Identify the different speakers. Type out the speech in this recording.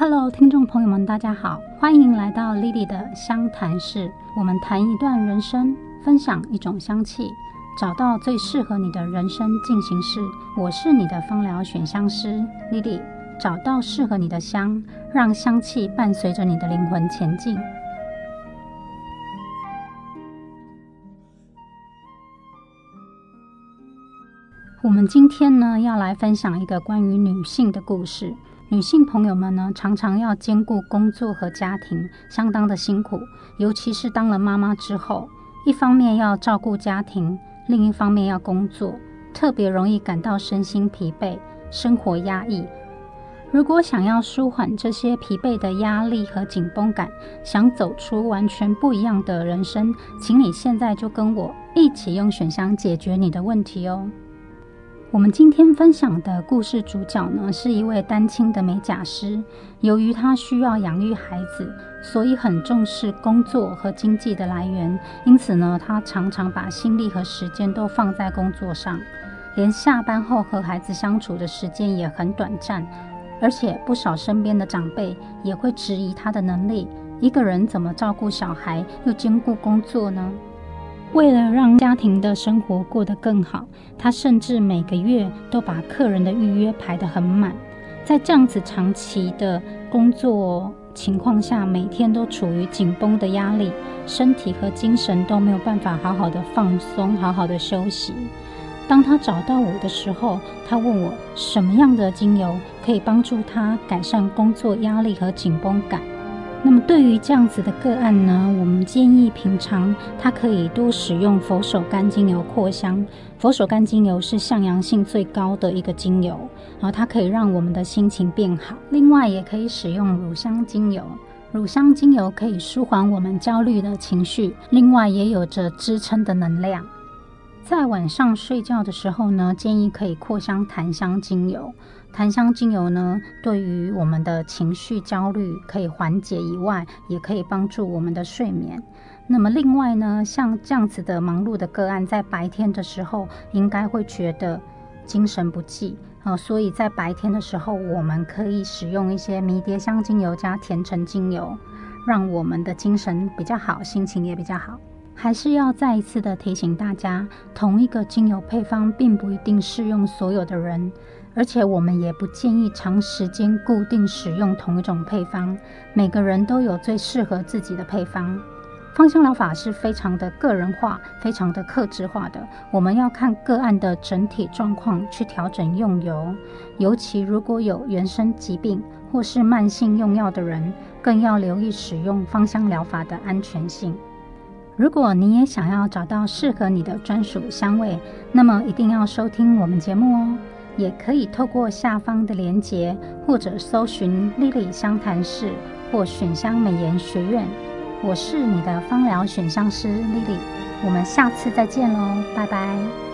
Speaker 1: Hello，听众朋友们，大家好，欢迎来到 Lily 的香谈室。我们谈一段人生，分享一种香气，找到最适合你的人生进行式。我是你的芳疗选香师 Lily，找到适合你的香，让香气伴随着你的灵魂前进。我们今天呢，要来分享一个关于女性的故事。女性朋友们呢，常常要兼顾工作和家庭，相当的辛苦。尤其是当了妈妈之后，一方面要照顾家庭，另一方面要工作，特别容易感到身心疲惫，生活压抑。如果想要舒缓这些疲惫的压力和紧绷感，想走出完全不一样的人生，请你现在就跟我一起用选香解决你的问题哦。我们今天分享的故事主角呢，是一位单亲的美甲师。由于他需要养育孩子，所以很重视工作和经济的来源。因此呢，他常常把心力和时间都放在工作上，连下班后和孩子相处的时间也很短暂。而且不少身边的长辈也会质疑他的能力：一个人怎么照顾小孩又兼顾工作呢？为了让家庭的生活过得更好，他甚至每个月都把客人的预约排得很满。在这样子长期的工作情况下，每天都处于紧绷的压力，身体和精神都没有办法好好的放松、好好的休息。当他找到我的时候，他问我什么样的精油可以帮助他改善工作压力和紧绷感。那么对于这样子的个案呢，我们建议平常它可以多使用佛手柑精油扩香。佛手柑精油是向阳性最高的一个精油，然后它可以让我们的心情变好。另外也可以使用乳香精油，乳香精油可以舒缓我们焦虑的情绪，另外也有着支撑的能量。在晚上睡觉的时候呢，建议可以扩香檀香精油。檀香精油呢，对于我们的情绪焦虑可以缓解以外，也可以帮助我们的睡眠。那么另外呢，像这样子的忙碌的个案，在白天的时候应该会觉得精神不济啊，所以在白天的时候，我们可以使用一些迷迭香精油加甜橙精油，让我们的精神比较好，心情也比较好。还是要再一次的提醒大家，同一个精油配方并不一定适用所有的人，而且我们也不建议长时间固定使用同一种配方。每个人都有最适合自己的配方。芳香疗法是非常的个人化、非常的克制化的，我们要看个案的整体状况去调整用油。尤其如果有原生疾病或是慢性用药的人，更要留意使用芳香疗法的安全性。如果你也想要找到适合你的专属香味，那么一定要收听我们节目哦。也可以透过下方的链接，或者搜寻“莉莉香谈室”或“选香美颜学院”。我是你的芳疗选香师莉莉，我们下次再见喽，拜拜。